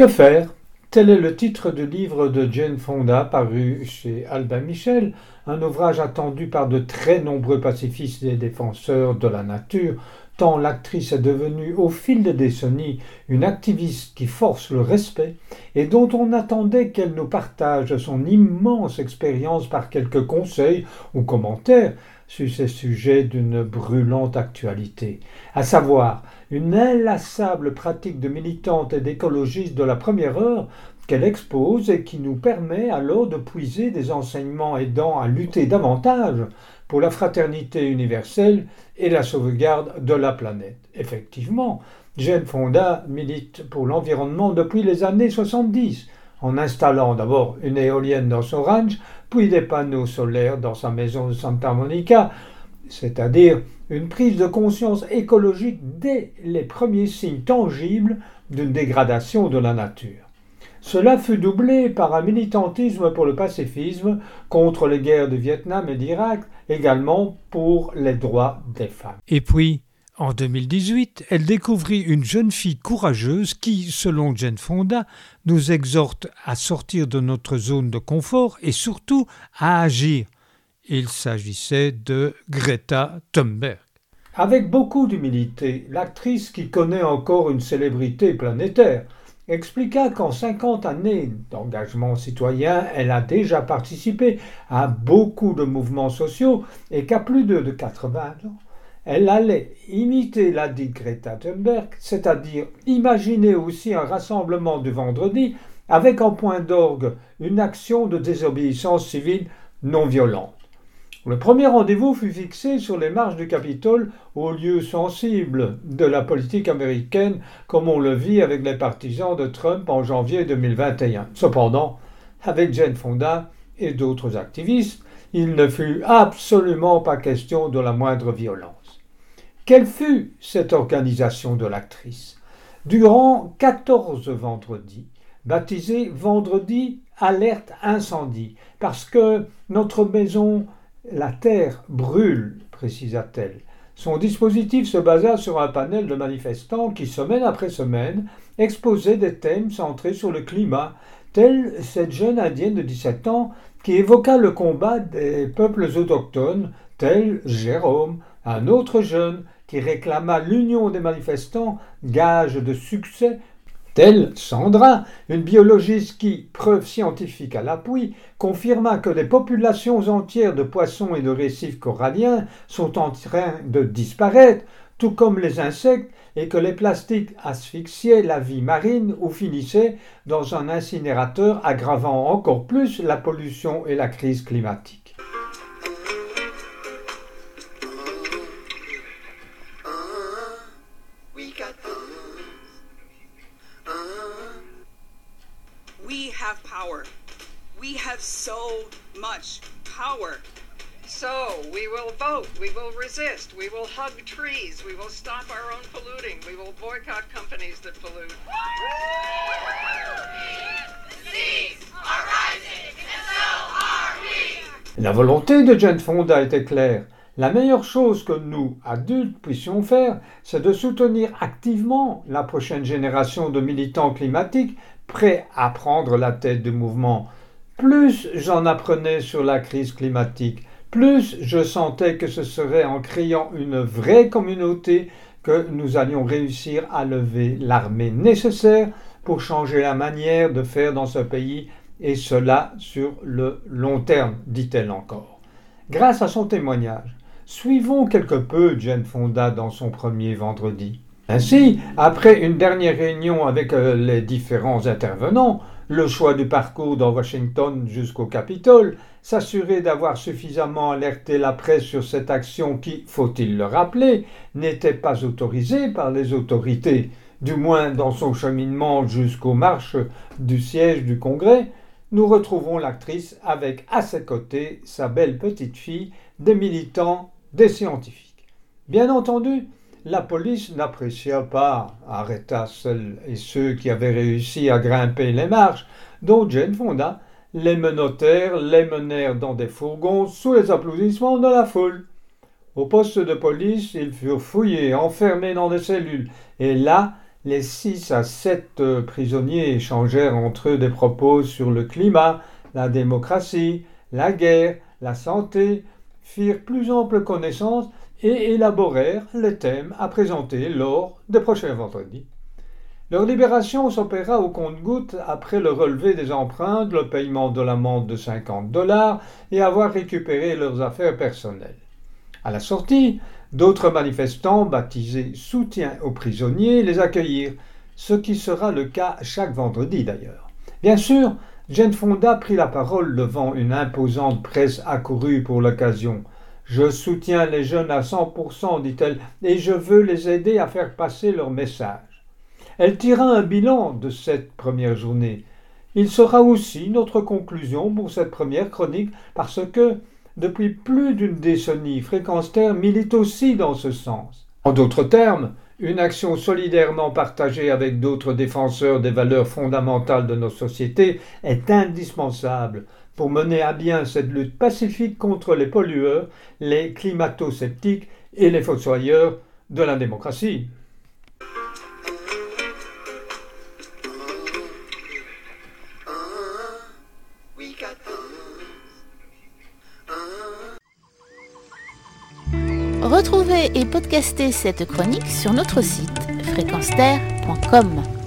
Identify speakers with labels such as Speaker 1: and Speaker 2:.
Speaker 1: Que faire? Tel est le titre du livre de Jane Fonda paru chez Albin Michel, un ouvrage attendu par de très nombreux pacifistes et défenseurs de la nature, l'actrice est devenue au fil des décennies une activiste qui force le respect et dont on attendait qu'elle nous partage son immense expérience par quelques conseils ou commentaires sur ces sujets d'une brûlante actualité, à savoir une inlassable pratique de militante et d'écologiste de la première heure qu'elle expose et qui nous permet alors de puiser des enseignements aidant à lutter davantage pour la fraternité universelle et la sauvegarde de la planète. Effectivement, Jane Fonda milite pour l'environnement depuis les années 70, en installant d'abord une éolienne dans son ranch, puis des panneaux solaires dans sa maison de Santa Monica, c'est-à-dire une prise de conscience écologique dès les premiers signes tangibles d'une dégradation de la nature. Cela fut doublé par un militantisme pour le pacifisme contre les guerres du Vietnam et d'Irak, également pour les droits des femmes.
Speaker 2: Et puis, en 2018, elle découvrit une jeune fille courageuse qui, selon Jane Fonda, nous exhorte à sortir de notre zone de confort et surtout à agir. Il s'agissait de Greta Thunberg.
Speaker 1: Avec beaucoup d'humilité, l'actrice qui connaît encore une célébrité planétaire expliqua qu'en 50 années d'engagement citoyen, elle a déjà participé à beaucoup de mouvements sociaux et qu'à plus de, de 80 ans, elle allait imiter la dite Greta Thunberg, c'est-à-dire imaginer aussi un rassemblement du vendredi avec en point d'orgue une action de désobéissance civile non violente. Le premier rendez-vous fut fixé sur les marches du Capitole, au lieu sensible de la politique américaine, comme on le vit avec les partisans de Trump en janvier 2021. Cependant, avec Jane Fonda et d'autres activistes, il ne fut absolument pas question de la moindre violence. Quelle fut cette organisation de l'actrice? Durant 14 vendredis, baptisés Vendredi Alerte Incendie, parce que notre maison la terre brûle, précisa-t-elle. Son dispositif se basa sur un panel de manifestants qui, semaine après semaine, exposaient des thèmes centrés sur le climat, telle cette jeune indienne de 17 ans qui évoqua le combat des peuples autochtones, tel Jérôme, un autre jeune qui réclama l'union des manifestants, gage de succès Telle Sandra, une biologiste qui, preuve scientifique à l'appui, confirma que les populations entières de poissons et de récifs coralliens sont en train de disparaître, tout comme les insectes, et que les plastiques asphyxiaient la vie marine ou finissaient dans un incinérateur aggravant encore plus la pollution et la crise climatique.
Speaker 3: Power. We have so much power.
Speaker 4: So we will vote, we will resist, we will hug trees, we will stop our own polluting, we will boycott companies that pollute.
Speaker 1: La volonté de Jane Fonda était claire. La meilleure chose que nous, adultes, puissions faire, c'est de soutenir activement la prochaine génération de militants climatiques prêts à prendre la tête du mouvement. Plus j'en apprenais sur la crise climatique, plus je sentais que ce serait en créant une vraie communauté que nous allions réussir à lever l'armée nécessaire pour changer la manière de faire dans ce pays, et cela sur le long terme, dit-elle encore. Grâce à son témoignage, suivons quelque peu Jane Fonda dans son premier vendredi. Ainsi, après une dernière réunion avec euh, les différents intervenants, le choix du parcours dans Washington jusqu'au Capitole, s'assurer d'avoir suffisamment alerté la presse sur cette action qui, faut-il le rappeler, n'était pas autorisée par les autorités, du moins dans son cheminement jusqu'aux marches du siège du Congrès, nous retrouvons l'actrice avec à ses côtés sa belle petite fille, des militants, des scientifiques. Bien entendu, la police n'apprécia pas, arrêta celles et ceux qui avaient réussi à grimper les marches, dont Jane Fonda, les menottèrent, les menèrent dans des fourgons sous les applaudissements de la foule. Au poste de police, ils furent fouillés, enfermés dans des cellules, et là, les six à sept prisonniers échangèrent entre eux des propos sur le climat, la démocratie, la guerre, la santé, firent plus ample connaissance et élaborèrent les thèmes à présenter lors des prochains vendredis. Leur libération s'opéra au compte-gouttes après le relevé des empreintes, le paiement de l'amende de 50 dollars et avoir récupéré leurs affaires personnelles. À la sortie, d'autres manifestants, baptisés Soutien aux prisonniers, les accueillirent, ce qui sera le cas chaque vendredi d'ailleurs. Bien sûr, Jane Fonda prit la parole devant une imposante presse accourue pour l'occasion. Je soutiens les jeunes à 100%, dit-elle, et je veux les aider à faire passer leur message. Elle tira un bilan de cette première journée. Il sera aussi notre conclusion pour cette première chronique parce que, depuis plus d'une décennie, Fréquence milite aussi dans ce sens. En d'autres termes, une action solidairement partagée avec d'autres défenseurs des valeurs fondamentales de nos sociétés est indispensable pour mener à bien cette lutte pacifique contre les pollueurs, les climato-sceptiques et les fossoyeurs de la démocratie.
Speaker 5: Retrouvez et podcastez cette chronique sur notre site fréquenceterre.com.